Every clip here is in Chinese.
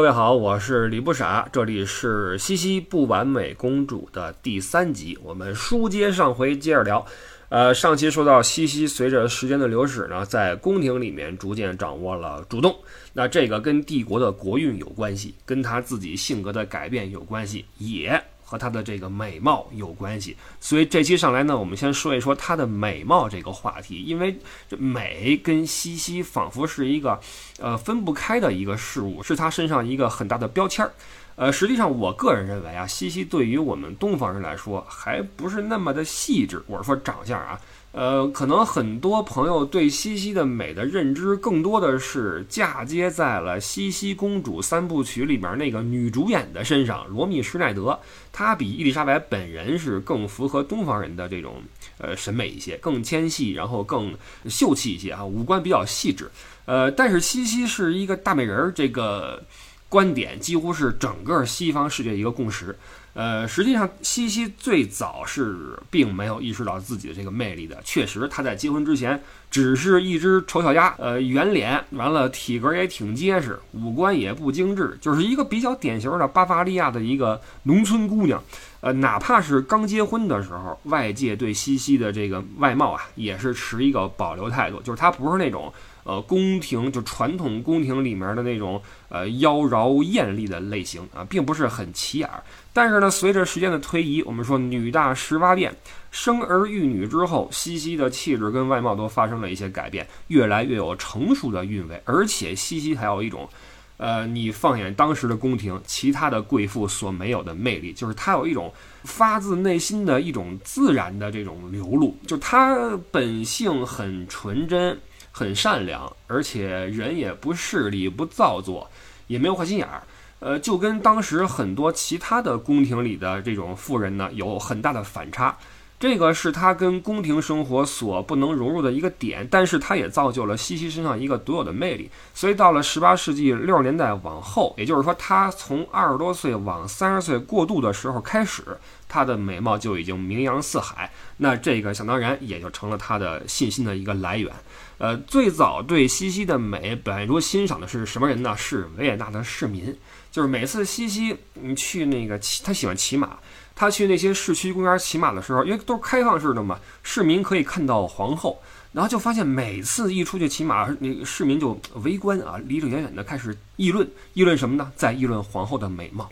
各位好，我是李不傻，这里是西西不完美公主的第三集，我们书接上回，接着聊。呃，上期说到西西随着时间的流逝呢，在宫廷里面逐渐掌握了主动，那这个跟帝国的国运有关系，跟他自己性格的改变有关系，也。和她的这个美貌有关系，所以这期上来呢，我们先说一说她的美貌这个话题，因为这美跟西西仿佛是一个，呃，分不开的一个事物，是她身上一个很大的标签儿。呃，实际上我个人认为啊，西西对于我们东方人来说还不是那么的细致，我是说长相啊。呃，可能很多朋友对西西的美的认知，更多的是嫁接在了《西西公主三部曲》里面那个女主演的身上，罗密施耐德。她比伊丽莎白本人是更符合东方人的这种呃审美一些，更纤细，然后更秀气一些啊，五官比较细致。呃，但是西西是一个大美人儿，这个观点几乎是整个西方世界一个共识。呃，实际上，西西最早是并没有意识到自己的这个魅力的。确实，她在结婚之前只是一只丑小鸭，呃，圆脸，完了体格也挺结实，五官也不精致，就是一个比较典型的巴伐利亚的一个农村姑娘。呃，哪怕是刚结婚的时候，外界对西西的这个外貌啊，也是持一个保留态度，就是她不是那种。呃，宫廷就传统宫廷里面的那种呃妖娆艳丽的类型啊，并不是很起眼儿。但是呢，随着时间的推移，我们说女大十八变，生儿育女之后，西西的气质跟外貌都发生了一些改变，越来越有成熟的韵味。而且西西还有一种，呃，你放眼当时的宫廷，其他的贵妇所没有的魅力，就是她有一种发自内心的一种自然的这种流露，就她本性很纯真。很善良，而且人也不势利、不造作，也没有坏心眼儿。呃，就跟当时很多其他的宫廷里的这种妇人呢，有很大的反差。这个是他跟宫廷生活所不能融入的一个点，但是他也造就了西西身上一个独有的魅力。所以到了十八世纪六十年代往后，也就是说，他从二十多岁往三十岁过渡的时候开始，他的美貌就已经名扬四海。那这个想当然也就成了他的信心的一个来源。呃，最早对西西的美表现出欣赏的是什么人呢？是维也纳的市民。就是每次西西嗯去那个骑，他喜欢骑马。他去那些市区公园骑马的时候，因为都是开放式的嘛，市民可以看到皇后，然后就发现每次一出去骑马，那个市民就围观啊，离着远远的开始议论，议论什么呢？在议论皇后的美貌。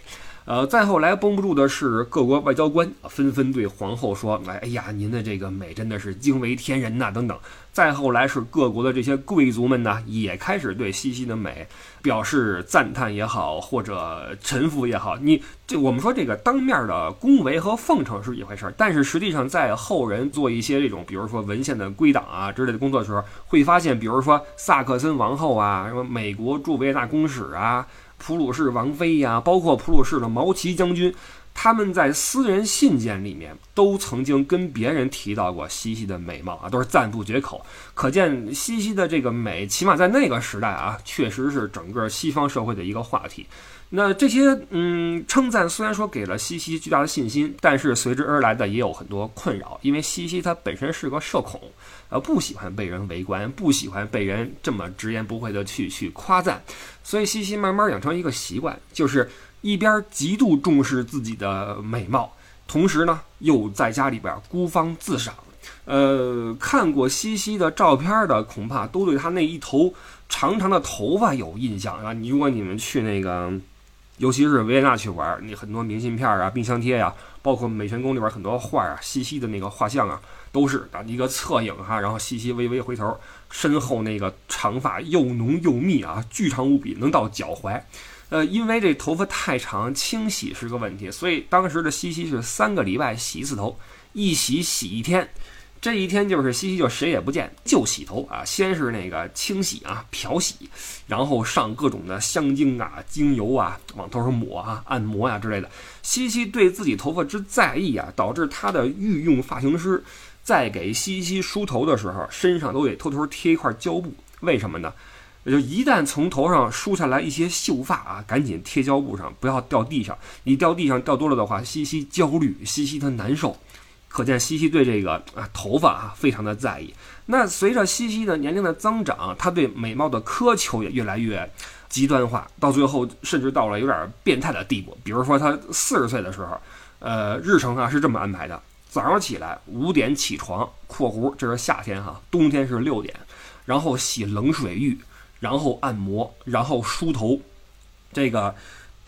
呃，再后来绷不住的是各国外交官纷纷对皇后说：“哎呀，您的这个美真的是惊为天人呐！”等等。再后来是各国的这些贵族们呢，也开始对西西的美表示赞叹也好，或者臣服也好。你这我们说这个当面的恭维和奉承是一回事儿，但是实际上在后人做一些这种，比如说文献的归档啊之类的工作的时候，会发现，比如说萨克森王后啊，什么美国驻维也纳公使啊。普鲁士王妃呀，包括普鲁士的毛奇将军，他们在私人信件里面都曾经跟别人提到过西西的美貌啊，都是赞不绝口。可见西西的这个美，起码在那个时代啊，确实是整个西方社会的一个话题。那这些嗯称赞虽然说给了西西巨大的信心，但是随之而来的也有很多困扰，因为西西她本身是个社恐，呃不喜欢被人围观，不喜欢被人这么直言不讳的去去夸赞，所以西西慢慢养成一个习惯，就是一边极度重视自己的美貌，同时呢又在家里边孤芳自赏。呃，看过西西的照片的恐怕都对她那一头长长的头发有印象啊！你如果你们去那个。尤其是维也纳去玩，你很多明信片啊、冰箱贴呀，包括美泉宫里边很多画啊，西西的那个画像啊，都是啊一个侧影哈，然后西西微微回头，身后那个长发又浓又密啊，巨长无比，能到脚踝。呃，因为这头发太长，清洗是个问题，所以当时的西西是三个礼拜洗一次头，一洗洗一天。这一天就是西西就谁也不见就洗头啊，先是那个清洗啊漂洗，然后上各种的香精啊精油啊往头上抹啊按摩呀之类的。西西对自己头发之在意啊，导致他的御用发型师在给西西梳头的时候，身上都得偷偷贴一块胶布。为什么呢？就一旦从头上梳下来一些秀发啊，赶紧贴胶布上，不要掉地上。你掉地上掉多了的话，西西焦虑，西西他难受。可见西西对这个啊头发啊非常的在意。那随着西西的年龄的增长，他对美貌的苛求也越来越，极端化，到最后甚至到了有点变态的地步。比如说他四十岁的时候，呃，日程啊是这么安排的：早上起来五点起床（括弧这是夏天哈，冬天是六点），然后洗冷水浴，然后按摩，然后梳头，这个。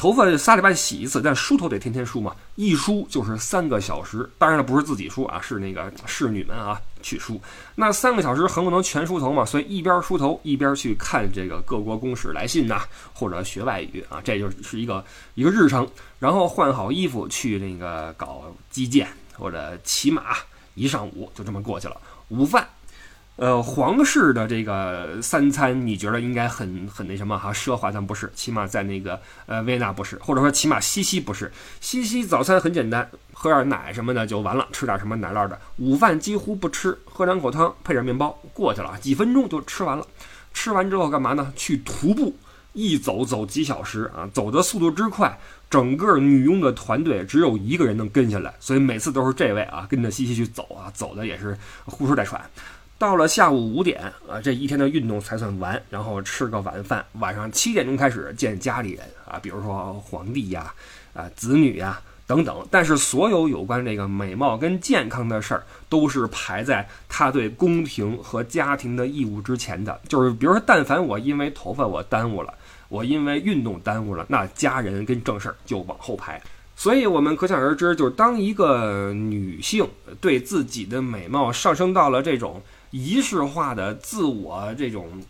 头发仨礼拜洗一次，但梳头得天天梳嘛，一梳就是三个小时。当然了，不是自己梳啊，是那个侍女们啊去梳。那三个小时很不能全梳头嘛，所以一边梳头一边去看这个各国公使来信呐，或者学外语啊，这就是一个一个日程。然后换好衣服去那个搞击剑或者骑马，一上午就这么过去了。午饭。呃，皇室的这个三餐，你觉得应该很很那什么哈？奢华，但不是，起码在那个呃维也纳不是，或者说起码西西不是。西西早餐很简单，喝点奶什么的就完了，吃点什么奶酪的。午饭几乎不吃，喝两口汤，配点面包，过去了，几分钟就吃完了。吃完之后干嘛呢？去徒步，一走走几小时啊，走的速度之快，整个女佣的团队只有一个人能跟下来，所以每次都是这位啊跟着西西去走啊，走的也是呼哧带喘。到了下午五点啊，这一天的运动才算完，然后吃个晚饭。晚上七点钟开始见家里人啊，比如说皇帝呀、啊子女呀等等。但是所有有关这个美貌跟健康的事儿，都是排在他对宫廷和家庭的义务之前的。就是比如说，但凡我因为头发我耽误了，我因为运动耽误了，那家人跟正事儿就往后排。所以我们可想而知，就是当一个女性对自己的美貌上升到了这种。仪式化的自我这种，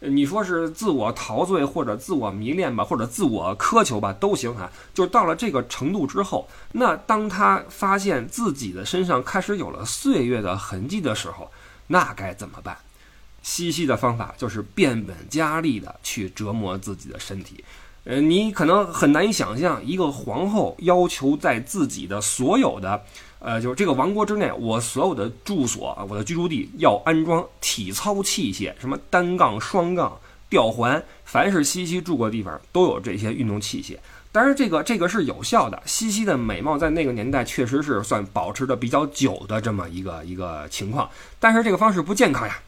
你说是自我陶醉或者自我迷恋吧，或者自我苛求吧，都行哈。就是到了这个程度之后，那当他发现自己的身上开始有了岁月的痕迹的时候，那该怎么办？西西的方法就是变本加厉的去折磨自己的身体。呃，你可能很难以想象，一个皇后要求在自己的所有的。呃，就是这个王国之内，我所有的住所，我的居住地要安装体操器械，什么单杠、双杠、吊环，凡是西西住过的地方都有这些运动器械。当然，这个这个是有效的。西西的美貌在那个年代确实是算保持的比较久的这么一个一个情况，但是这个方式不健康呀。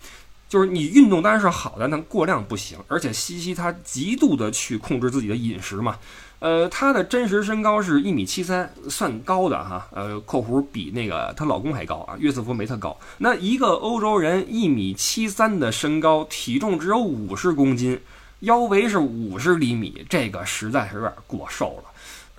就是你运动当然是好的，但过量不行。而且西西她极度的去控制自己的饮食嘛。呃，她的真实身高是一米七三，算高的哈。呃，括弧比那个她老公还高啊，约瑟夫没她高。那一个欧洲人一米七三的身高，体重只有五十公斤，腰围是五十厘米，这个实在是有点过瘦了。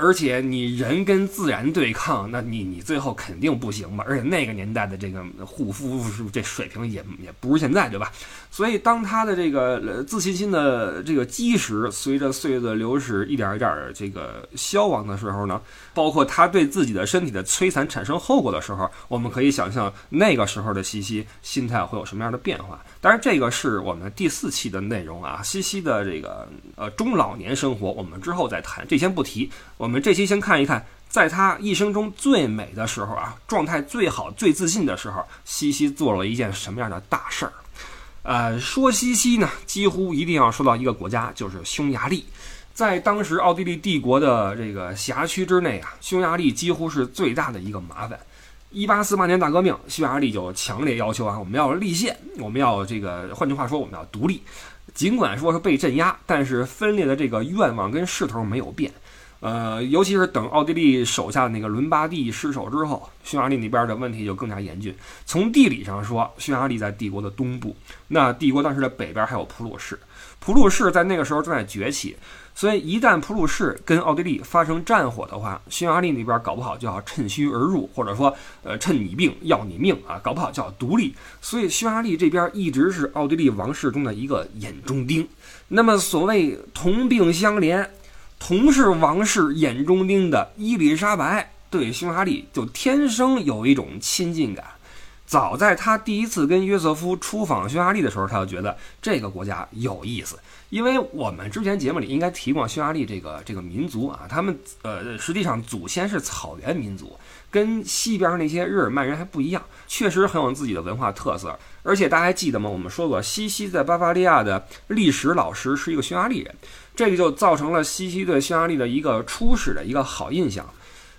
而且你人跟自然对抗，那你你最后肯定不行吧？而且那个年代的这个护肤是这水平也也不如现在，对吧？所以当他的这个自信心的这个基石随着岁月的流逝一点一点这个消亡的时候呢，包括他对自己的身体的摧残产生后果的时候，我们可以想象那个时候的西西心态会有什么样的变化。当然，这个是我们第四期的内容啊，西西的这个呃中老年生活，我们之后再谈，这先不提。我们这期先看一看，在他一生中最美的时候啊，状态最好、最自信的时候，西西做了一件什么样的大事儿？呃，说西西呢，几乎一定要说到一个国家，就是匈牙利。在当时奥地利帝国的这个辖区之内啊，匈牙利几乎是最大的一个麻烦。一八四八年大革命，匈牙利就强烈要求啊，我们要立宪，我们要这个，换句话说，我们要独立。尽管说是被镇压，但是分裂的这个愿望跟势头没有变。呃，尤其是等奥地利手下那个伦巴第失守之后，匈牙利那边的问题就更加严峻。从地理上说，匈牙利在帝国的东部，那帝国当时的北边还有普鲁士，普鲁士在那个时候正在崛起，所以一旦普鲁士跟奥地利发生战火的话，匈牙利那边搞不好就要趁虚而入，或者说，呃，趁你病要你命啊，搞不好就要独立。所以匈牙利这边一直是奥地利王室中的一个眼中钉。那么所谓同病相怜。同是王室眼中钉的伊丽莎白对匈牙利就天生有一种亲近感。早在他第一次跟约瑟夫出访匈牙利的时候，他就觉得这个国家有意思。因为我们之前节目里应该提过匈牙利这个这个民族啊，他们呃实际上祖先是草原民族，跟西边那些日耳曼人还不一样，确实很有自己的文化特色。而且大家还记得吗？我们说过，西西在巴伐利亚的历史老师是一个匈牙利人。这个就造成了西西对匈牙利的一个初始的一个好印象，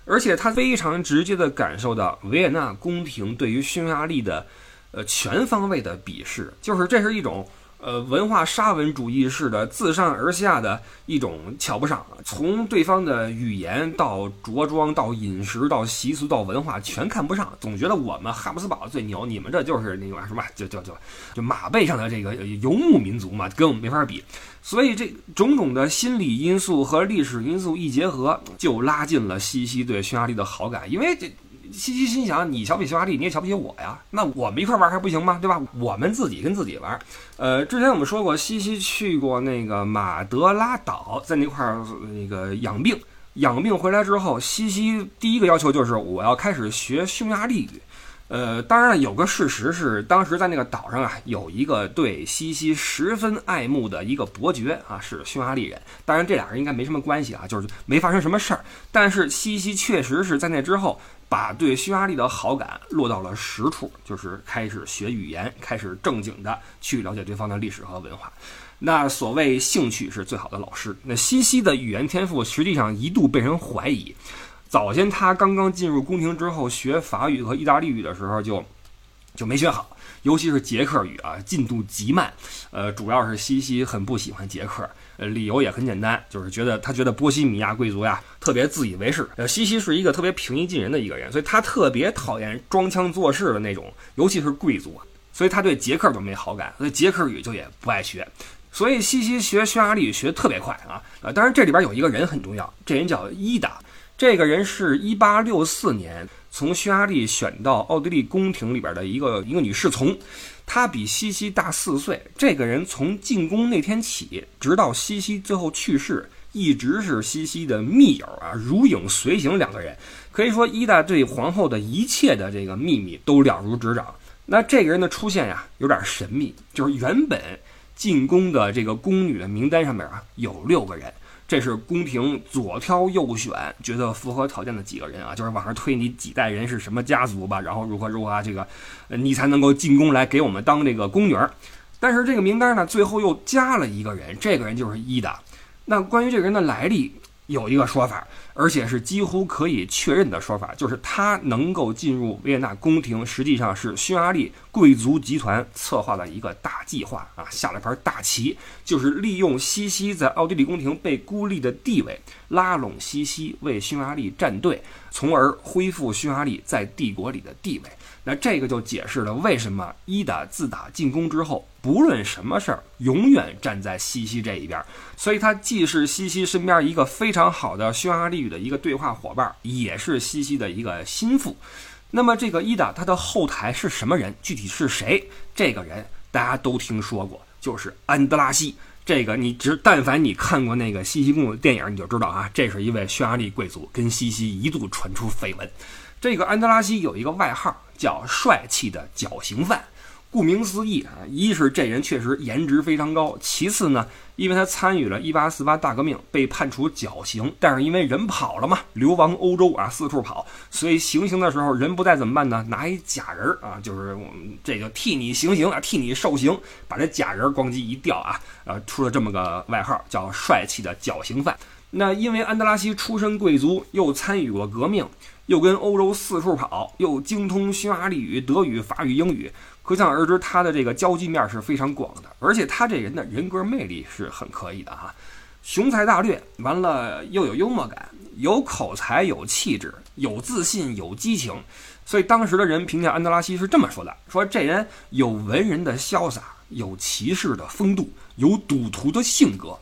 而且他非常直接的感受到维也纳宫廷对于匈牙利的，呃全方位的鄙视，就是这是一种呃，文化沙文主义式的自上而下的一种瞧不上，从对方的语言到着装到饮食到习俗到文化全看不上，总觉得我们哈布斯堡最牛，你们这就是那个什么，就就就就马背上的这个游牧民族嘛，跟我们没法比。所以这种种的心理因素和历史因素一结合，就拉近了西西对匈牙利的好感，因为这。西西心想：你瞧不起匈牙利，你也瞧不起我呀？那我们一块玩还不行吗？对吧？我们自己跟自己玩。呃，之前我们说过，西西去过那个马德拉岛，在那块儿那个养病，养病回来之后，西西第一个要求就是我要开始学匈牙利语。呃，当然了，有个事实是，当时在那个岛上啊，有一个对西西十分爱慕的一个伯爵啊，是匈牙利人。当然，这俩人应该没什么关系啊，就是没发生什么事儿。但是西西确实是在那之后，把对匈牙利的好感落到了实处，就是开始学语言，开始正经的去了解对方的历史和文化。那所谓兴趣是最好的老师。那西西的语言天赋实际上一度被人怀疑。早先他刚刚进入宫廷之后，学法语和意大利语的时候就就没学好，尤其是捷克语啊，进度极慢。呃，主要是西西很不喜欢捷克，呃，理由也很简单，就是觉得他觉得波西米亚贵族呀特别自以为是。呃，西西是一个特别平易近人的一个人，所以他特别讨厌装腔作势的那种，尤其是贵族，所以他对捷克都没好感，所以捷克语就也不爱学。所以西西学匈牙利语学特别快啊。呃，当然这里边有一个人很重要，这人叫伊达。这个人是一八六四年从匈牙利选到奥地利宫廷里边的一个一个女侍从，她比西西大四岁。这个人从进宫那天起，直到西西最后去世，一直是西西的密友啊，如影随形。两个人可以说，伊达对皇后的一切的这个秘密都了如指掌。那这个人的出现呀，有点神秘，就是原本进宫的这个宫女的名单上面啊，有六个人。这是宫廷左挑右选，觉得符合条件的几个人啊，就是往上推你几代人是什么家族吧，然后如何如何啊，这个，你才能够进宫来给我们当这个宫女儿。但是这个名单呢，最后又加了一个人，这个人就是伊达。那关于这个人的来历。有一个说法，而且是几乎可以确认的说法，就是他能够进入维也纳宫廷，实际上是匈牙利贵族集团策划的一个大计划啊，下了盘大棋，就是利用西西在奥地利宫廷被孤立的地位，拉拢西西为匈牙利站队，从而恢复匈牙利在帝国里的地位。那这个就解释了为什么伊达自打进宫之后，不论什么事儿，永远站在西西这一边。所以，他既是西西身边一个非常好的匈牙利语的一个对话伙伴，也是西西的一个心腹。那么，这个伊达他的后台是什么人？具体是谁？这个人大家都听说过，就是安德拉西。这个你只但凡你看过那个西西公主的电影，你就知道啊，这是一位匈牙利贵族，跟西西一度传出绯闻。这个安德拉西有一个外号叫“帅气的绞刑犯”，顾名思义啊，一是这人确实颜值非常高，其次呢，因为他参与了1848大革命，被判处绞刑，但是因为人跑了嘛，流亡欧洲啊，四处跑，所以行刑的时候人不在怎么办呢？拿一假人啊，就是我们这个替你行刑啊，替你受刑，把这假人咣叽一掉啊，呃，出了这么个外号叫“帅气的绞刑犯”。那因为安德拉西出身贵族，又参与过革命。又跟欧洲四处跑，又精通匈牙利语、德语、法语、英语，可想而知，他的这个交际面是非常广的。而且他这人的人格魅力是很可以的哈，雄才大略，完了又有幽默感，有口才，有气质，有自信，有激情。所以当时的人评价安德拉西是这么说的：说这人有文人的潇洒，有骑士的风度，有赌徒的性格。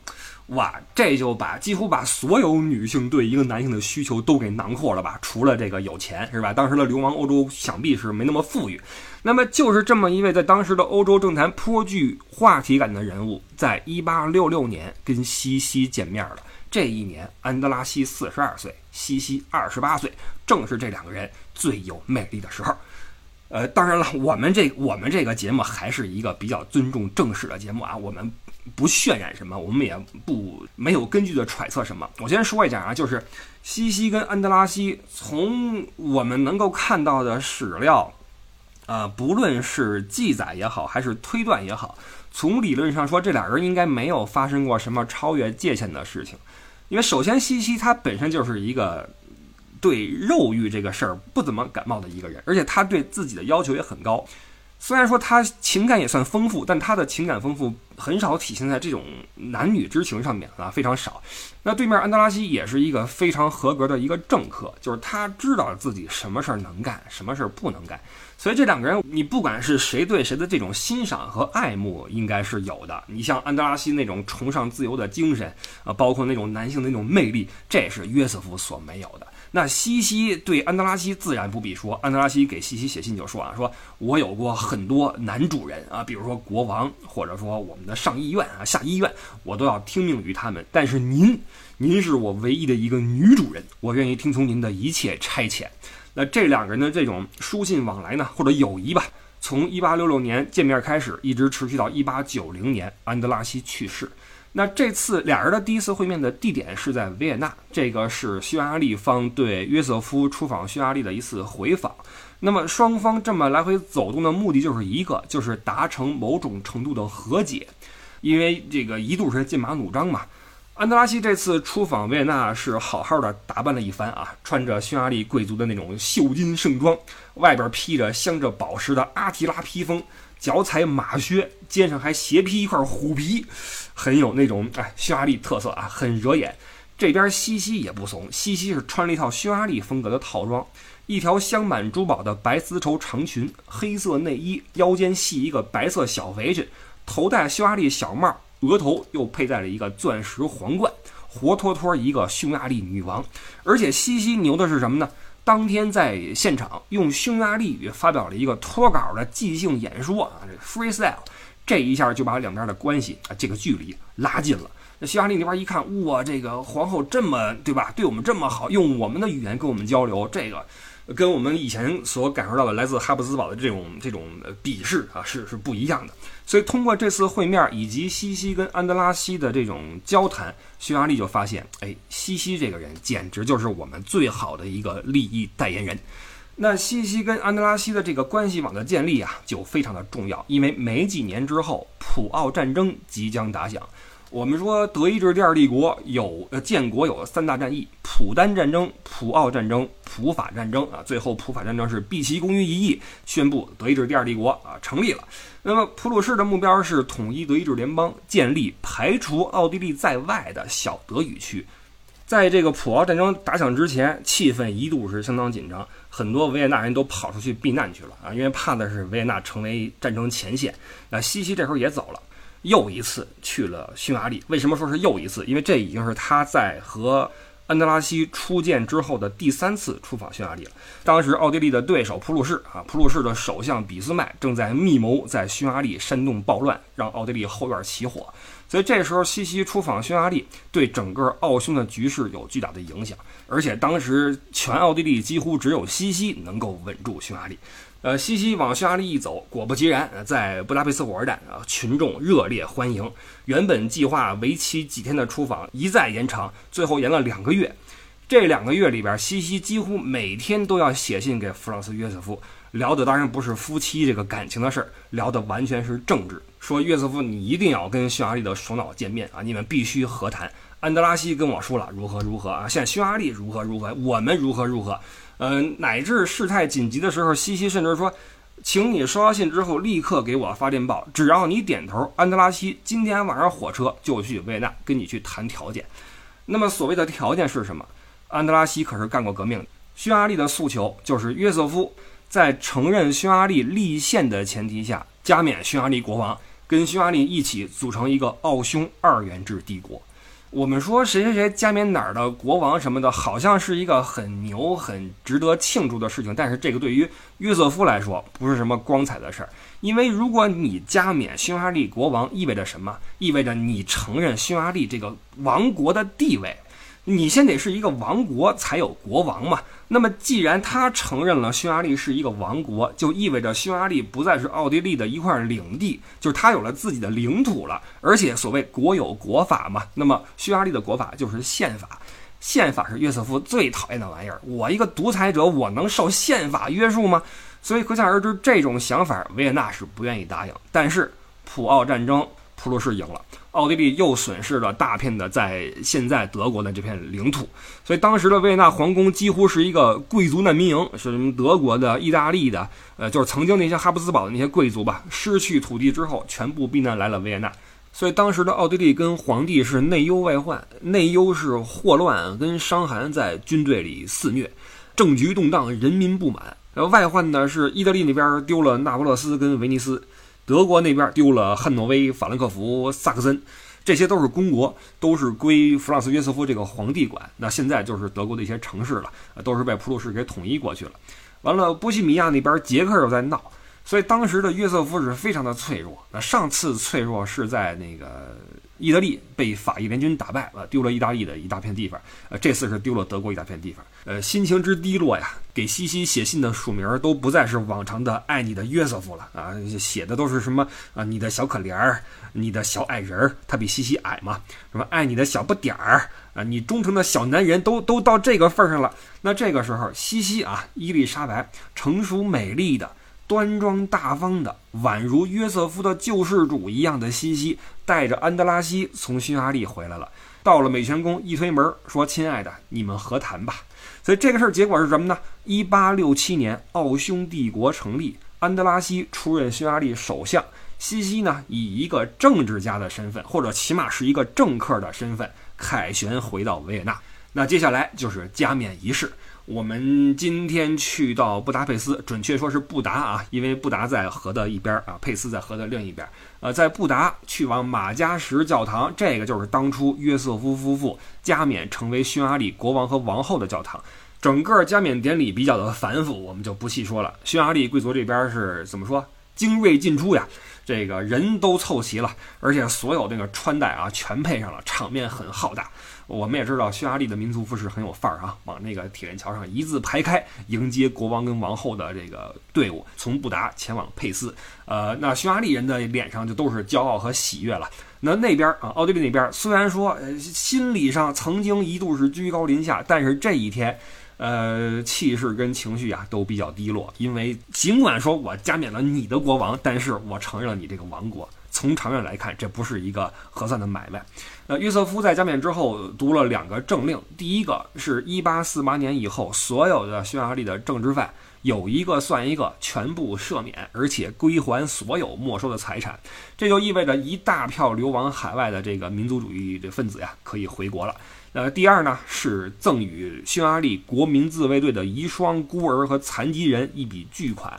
哇，这就把几乎把所有女性对一个男性的需求都给囊括了吧？除了这个有钱，是吧？当时的流亡欧洲想必是没那么富裕。那么就是这么一位在当时的欧洲政坛颇具话题感的人物，在一八六六年跟西西见面了。这一年，安德拉西四十二岁，西西二十八岁，正是这两个人最有魅力的时候。呃，当然了，我们这我们这个节目还是一个比较尊重正史的节目啊，我们。不渲染什么，我们也不没有根据的揣测什么。我先说一下啊，就是西西跟安德拉西，从我们能够看到的史料，啊，不论是记载也好，还是推断也好，从理论上说，这俩人应该没有发生过什么超越界限的事情。因为首先，西西他本身就是一个对肉欲这个事儿不怎么感冒的一个人，而且他对自己的要求也很高。虽然说他情感也算丰富，但他的情感丰富很少体现在这种男女之情上面啊，非常少。那对面安德拉西也是一个非常合格的一个政客，就是他知道自己什么事儿能干，什么事儿不能干。所以这两个人，你不管是谁对谁的这种欣赏和爱慕，应该是有的。你像安德拉西那种崇尚自由的精神啊，包括那种男性的那种魅力，这是约瑟夫所没有的。那西西对安德拉西自然不必说，安德拉西给西西写信就说啊，说我有过很多男主人啊，比如说国王，或者说我们的上议院啊、下议院，我都要听命于他们。但是您，您是我唯一的一个女主人，我愿意听从您的一切差遣。那这两个人的这种书信往来呢，或者友谊吧，从一八六六年见面开始，一直持续到一八九零年安德拉西去世。那这次俩人的第一次会面的地点是在维也纳，这个是匈牙利方对约瑟夫出访匈牙利的一次回访。那么双方这么来回走动的目的就是一个，就是达成某种程度的和解，因为这个一度是剑拔弩张嘛。安德拉西这次出访维也纳是好好的打扮了一番啊，穿着匈牙利贵族的那种绣金盛装，外边披着镶着宝石的阿提拉披风，脚踩马靴，肩上还斜披一块虎皮，很有那种哎匈牙利特色啊，很惹眼。这边西西也不怂，西西是穿了一套匈牙利风格的套装，一条镶满珠宝的白丝绸长裙，黑色内衣，腰间系一个白色小围裙，头戴匈牙利小帽。额头又佩戴了一个钻石皇冠，活脱脱一个匈牙利女王。而且西西牛的是什么呢？当天在现场用匈牙利语发表了一个脱稿的即兴演说啊，这 freestyle，这一下就把两边的关系啊这个距离拉近了。那匈牙利那边一看，哇，这个皇后这么对吧？对我们这么好，用我们的语言跟我们交流，这个。跟我们以前所感受到的来自哈布斯堡的这种这种鄙视啊，是是不一样的。所以通过这次会面以及西西跟安德拉西的这种交谈，匈牙利就发现，哎，西西这个人简直就是我们最好的一个利益代言人。那西西跟安德拉西的这个关系网的建立啊，就非常的重要，因为没几年之后，普奥战争即将打响。我们说德意志第二帝国有呃建国有三大战役：普丹战争、普奥战争、普法战争啊。最后普法战争是毕其功于一役，宣布德意志第二帝国啊成立了。那么普鲁士的目标是统一德意志联邦，建立排除奥地利在外的小德语区。在这个普奥战争打响之前，气氛一度是相当紧张，很多维也纳人都跑出去避难去了啊，因为怕的是维也纳成为战争前线。那西西这时候也走了。又一次去了匈牙利，为什么说是又一次？因为这已经是他在和安德拉西初见之后的第三次出访匈牙利了。当时奥地利的对手普鲁士啊，普鲁士的首相俾斯麦正在密谋在匈牙利煽动暴乱，让奥地利后院起火。所以这时候西西出访匈牙利，对整个奥匈的局势有巨大的影响。而且当时全奥地利几乎只有西西能够稳住匈牙利。呃，西西往匈牙利一走，果不其然，在布达佩斯火车站啊，群众热烈欢迎。原本计划为期几天的出访一再延长，最后延了两个月。这两个月里边，西西几乎每天都要写信给弗朗斯约瑟夫，聊的当然不是夫妻这个感情的事儿，聊的完全是政治。说约瑟夫，你一定要跟匈牙利的首脑见面啊，你们必须和谈。安德拉西跟我说了如何如何啊，现在匈牙利如何如何，我们如何如何。嗯，乃至事态紧急的时候，西西甚至说：“请你收到信之后立刻给我发电报，只要你点头，安德拉西今天晚上火车就去维也纳跟你去谈条件。”那么所谓的条件是什么？安德拉西可是干过革命的，匈牙利的诉求就是约瑟夫在承认匈牙利立宪的前提下加冕匈牙利国王，跟匈牙利一起组成一个奥匈二元制帝国。我们说谁谁谁加冕哪儿的国王什么的，好像是一个很牛、很值得庆祝的事情。但是这个对于约瑟夫来说不是什么光彩的事儿，因为如果你加冕匈牙利国王，意味着什么？意味着你承认匈牙利这个王国的地位。你先得是一个王国才有国王嘛。那么既然他承认了匈牙利是一个王国，就意味着匈牙利不再是奥地利的一块领地，就是他有了自己的领土了。而且所谓国有国法嘛，那么匈牙利的国法就是宪法。宪法是约瑟夫最讨厌的玩意儿。我一个独裁者，我能受宪法约束吗？所以可想而知，这种想法维也纳是不愿意答应。但是普奥战争。普鲁士赢了，奥地利又损失了大片的在现在德国的这片领土，所以当时的维也纳皇宫几乎是一个贵族难民营，是什么德国的、意大利的，呃，就是曾经那些哈布斯堡的那些贵族吧，失去土地之后全部避难来了维也纳。所以当时的奥地利跟皇帝是内忧外患，内忧是霍乱跟伤寒在军队里肆虐，政局动荡，人民不满。然后外患呢是意大利那边丢了那不勒斯跟威尼斯，德国那边丢了汉诺威、法兰克福、萨克森，这些都是公国，都是归弗朗斯约瑟夫这个皇帝管。那现在就是德国的一些城市了，都是被普鲁士给统一过去了。完了，波西米亚那边捷克又在闹。所以当时的约瑟夫是非常的脆弱。那上次脆弱是在那个意大利被法意联军打败了，丢了意大利的一大片地方。呃，这次是丢了德国一大片地方。呃，心情之低落呀，给西西写信的署名都不再是往常的“爱你的约瑟夫”了啊，写的都是什么啊？你的小可怜儿，你的小矮人儿，他比西西矮嘛？什么爱你的小不点儿啊？你忠诚的小男人，都都到这个份上了。那这个时候，西西啊，伊丽莎白，成熟美丽的。端庄大方的，宛如约瑟夫的救世主一样的西西，带着安德拉西从匈牙利回来了。到了美泉宫，一推门说：“亲爱的，你们和谈吧。”所以这个事儿结果是什么呢？一八六七年，奥匈帝国成立，安德拉西出任匈牙利首相，西西呢以一个政治家的身份，或者起码是一个政客的身份，凯旋回到维也纳。那接下来就是加冕仪式。我们今天去到布达佩斯，准确说是布达啊，因为布达在河的一边啊，佩斯在河的另一边儿。呃，在布达去往马加什教堂，这个就是当初约瑟夫夫妇加冕成为匈牙利国王和王后的教堂。整个加冕典礼比较的繁复，我们就不细说了。匈牙利贵族这边是怎么说？精锐尽出呀，这个人都凑齐了，而且所有那个穿戴啊全配上了，场面很浩大。我们也知道匈牙利的民族服饰很有范儿啊，往那个铁链桥上一字排开，迎接国王跟王后的这个队伍从布达前往佩斯。呃，那匈牙利人的脸上就都是骄傲和喜悦了。那那边啊，奥地利那边虽然说呃心理上曾经一度是居高临下，但是这一天，呃，气势跟情绪啊都比较低落，因为尽管说我加冕了你的国王，但是我承认了你这个王国。从长远来看，这不是一个合算的买卖。呃，约瑟夫在加冕之后读了两个政令，第一个是一八四八年以后，所有的匈牙利的政治犯有一个算一个，全部赦免，而且归还所有没收的财产。这就意味着一大票流亡海外的这个民族主义的分子呀，可以回国了。呃，第二呢是赠予匈牙利国民自卫队的遗孀、孤儿和残疾人一笔巨款。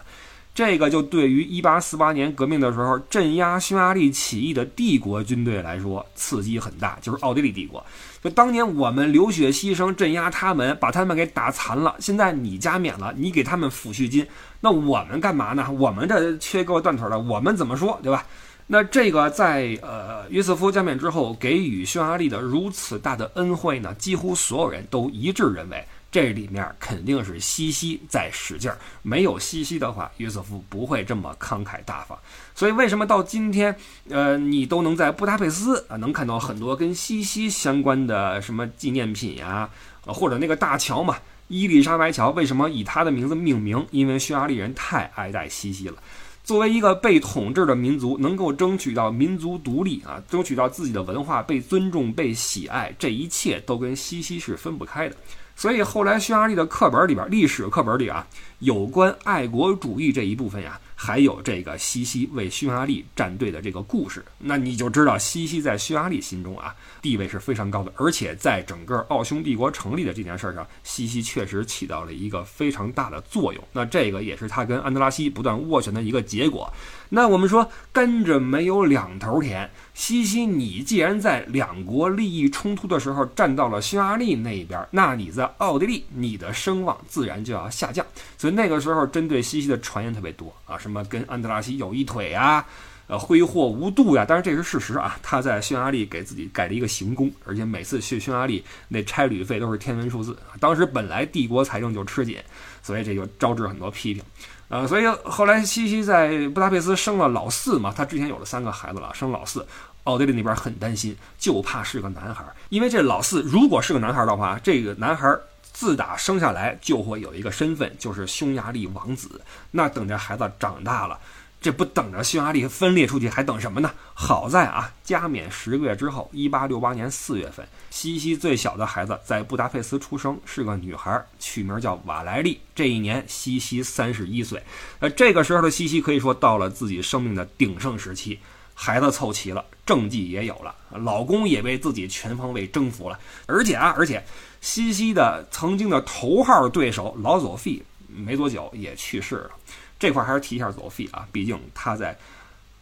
这个就对于1848年革命的时候镇压匈牙利起义的帝国军队来说刺激很大，就是奥地利帝国。就当年我们流血牺牲镇压他们，把他们给打残了。现在你加冕了，你给他们抚恤金，那我们干嘛呢？我们这缺胳膊断腿的，我们怎么说，对吧？那这个在呃约瑟夫加冕之后给予匈牙利的如此大的恩惠呢，几乎所有人都一致认为。这里面肯定是西西在使劲儿，没有西西的话，约瑟夫不会这么慷慨大方。所以为什么到今天，呃，你都能在布达佩斯啊，能看到很多跟西西相关的什么纪念品呀，或者那个大桥嘛，伊丽莎白桥，为什么以他的名字命名？因为匈牙利人太爱戴西西了。作为一个被统治的民族，能够争取到民族独立啊，争取到自己的文化被尊重、被喜爱，这一切都跟西西是分不开的。所以后来匈牙利的课本里边，历史课本里啊，有关爱国主义这一部分呀，还有这个西西为匈牙利站队的这个故事，那你就知道西西在匈牙利心中啊地位是非常高的，而且在整个奥匈帝国成立的这件事上，西西确实起到了一个非常大的作用。那这个也是他跟安德拉西不断斡旋的一个结果。那我们说，甘蔗没有两头甜。西西，你既然在两国利益冲突的时候站到了匈牙利那一边，那你在奥地利，你的声望自然就要下降。所以那个时候，针对西西的传言特别多啊，什么跟安德拉西有一腿呀，呃，挥霍无度呀。但是这是事实啊，他在匈牙利给自己盖了一个行宫，而且每次去匈牙利那差旅费都是天文数字。当时本来帝国财政就吃紧，所以这就招致很多批评。呃，所以后来西西在布达佩斯生了老四嘛，他之前有了三个孩子了，生老四。奥地利那边很担心，就怕是个男孩，因为这老四如果是个男孩的话，这个男孩自打生下来就会有一个身份，就是匈牙利王子。那等着孩子长大了，这不等着匈牙利分裂出去，还等什么呢？好在啊，加冕十个月之后，一八六八年四月份，西西最小的孩子在布达佩斯出生，是个女孩，取名叫瓦莱丽。这一年，西西三十一岁。呃，这个时候的西西可以说到了自己生命的鼎盛时期，孩子凑齐了，政绩也有了，老公也被自己全方位征服了。而且啊，而且西西的曾经的头号对手老佐费，没多久也去世了。这块儿还是提一下佐菲啊，毕竟他在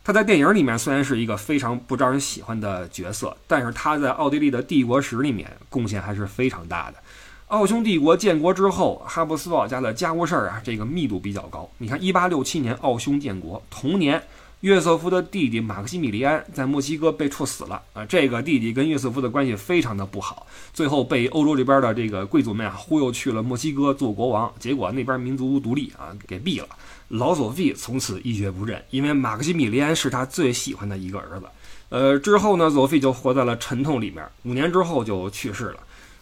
他在电影里面虽然是一个非常不招人喜欢的角色，但是他在奥地利的帝国史里面贡献还是非常大的。奥匈帝国建国之后，哈布斯堡家的家务事儿啊，这个密度比较高。你看，一八六七年奥匈建国，同年。约瑟夫的弟弟马克西米利安在墨西哥被处死了啊！这个弟弟跟约瑟夫的关系非常的不好，最后被欧洲这边的这个贵族们啊忽悠去了墨西哥做国王，结果那边民族独立啊给毙了。老索菲从此一蹶不振，因为马克西米利安是他最喜欢的一个儿子。呃，之后呢，索菲就活在了沉痛里面，五年之后就去世了。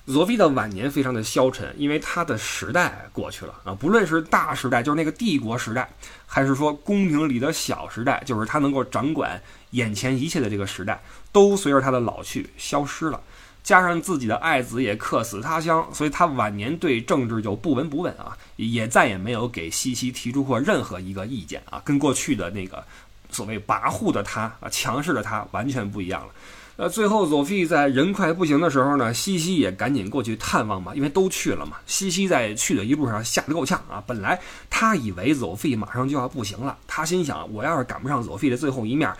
索菲的晚年非常的消沉，因为他的时代过去了啊，不论是大时代，就是那个帝国时代，还是说宫廷里的小时代，就是他能够掌管眼前一切的这个时代，都随着他的老去消失了。加上自己的爱子也客死他乡，所以他晚年对政治就不闻不问啊，也再也没有给西西提出过任何一个意见啊，跟过去的那个所谓跋扈的他啊，强势的他完全不一样了。呃，最后佐菲在人快不行的时候呢，西西也赶紧过去探望嘛，因为都去了嘛。西西在去的一路上吓得够呛啊！本来他以为佐菲马上就要不行了，他心想：我要是赶不上佐菲的最后一面，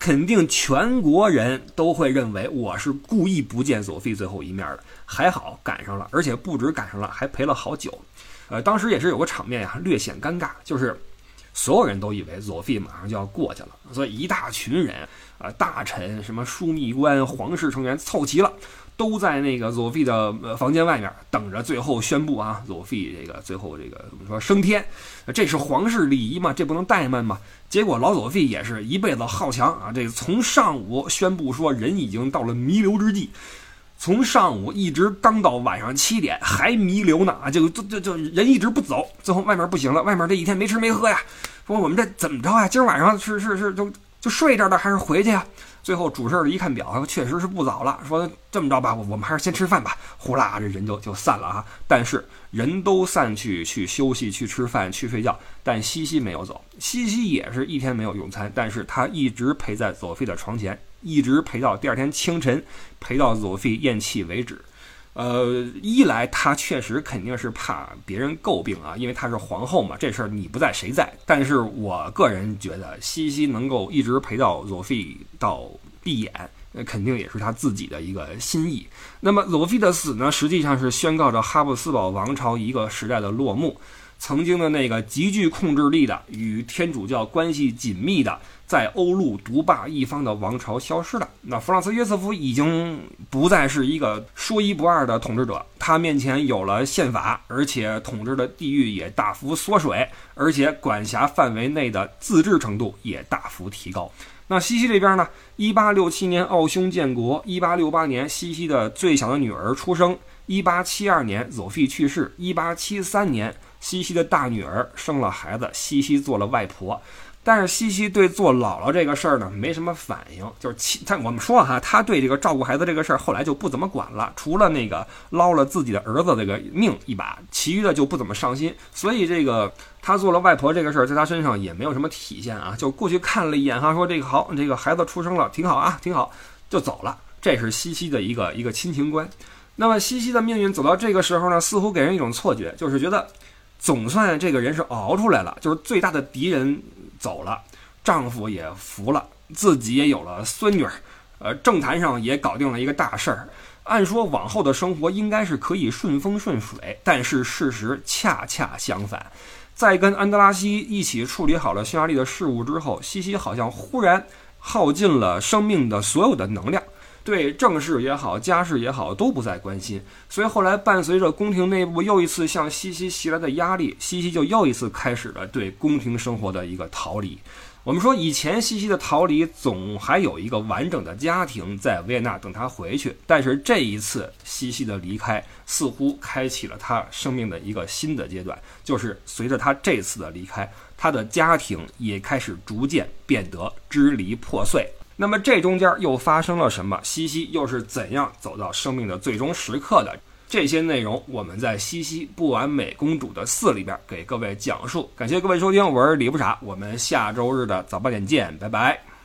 肯定全国人都会认为我是故意不见佐菲最后一面的。还好赶上了，而且不止赶上了，还陪了好久。呃，当时也是有个场面呀，略显尴尬，就是所有人都以为佐菲马上就要过去了，所以一大群人。啊，大臣、什么枢密官、皇室成员凑齐了，都在那个佐菲的房间外面等着，最后宣布啊，佐菲这个最后这个怎么说升天？这是皇室礼仪嘛，这不能怠慢嘛。结果老佐菲也是一辈子好强啊，这个从上午宣布说人已经到了弥留之际，从上午一直刚到晚上七点还弥留呢啊，就就就就人一直不走，最后外面不行了，外面这一天没吃没喝呀，说我们这怎么着啊？今儿晚上是是是就。就睡这儿的还是回去呀？最后主事的一看表，确实是不早了。说这么着吧，我我们还是先吃饭吧。呼啦，这人就就散了啊。但是人都散去去休息、去吃饭、去睡觉，但西西没有走。西西也是一天没有用餐，但是他一直陪在佐菲的床前，一直陪到第二天清晨，陪到佐菲咽气为止。呃，一来他确实肯定是怕别人诟病啊，因为她是皇后嘛，这事儿你不在谁在？但是我个人觉得，西西能够一直陪到佐菲到闭眼，那肯定也是他自己的一个心意。那么佐菲的死呢，实际上是宣告着哈布斯堡王朝一个时代的落幕。曾经的那个极具控制力的、与天主教关系紧密的、在欧陆独霸一方的王朝消失了。那弗朗茨约瑟夫已经不再是一个说一不二的统治者，他面前有了宪法，而且统治的地域也大幅缩水，而且管辖范围内的自治程度也大幅提高。那西西这边呢？一八六七年奥匈建国，一八六八年西西的最小的女儿出生，一八七二年佐菲去世，一八七三年。西西的大女儿生了孩子，西西做了外婆，但是西西对做姥姥这个事儿呢没什么反应，就是其他我们说哈，他对这个照顾孩子这个事儿后来就不怎么管了，除了那个捞了自己的儿子这个命一把，其余的就不怎么上心，所以这个他做了外婆这个事儿在他身上也没有什么体现啊，就过去看了一眼哈，说这个好，这个孩子出生了，挺好啊，挺好，就走了，这是西西的一个一个亲情观。那么西西的命运走到这个时候呢，似乎给人一种错觉，就是觉得。总算这个人是熬出来了，就是最大的敌人走了，丈夫也服了，自己也有了孙女儿，呃，政坛上也搞定了一个大事儿。按说往后的生活应该是可以顺风顺水，但是事实恰恰相反。在跟安德拉西一起处理好了匈牙利的事务之后，西西好像忽然耗尽了生命的所有的能量。对政事也好，家事也好，都不再关心。所以后来，伴随着宫廷内部又一次向西西袭来的压力，西西就又一次开始了对宫廷生活的一个逃离。我们说以前西西的逃离总还有一个完整的家庭在维也纳等他回去，但是这一次西西的离开似乎开启了他生命的一个新的阶段，就是随着他这次的离开，他的家庭也开始逐渐变得支离破碎。那么这中间又发生了什么？西西又是怎样走到生命的最终时刻的？这些内容我们在《西西不完美公主的四》里边给各位讲述。感谢各位收听，我是李不傻，我们下周日的早八点见，拜拜。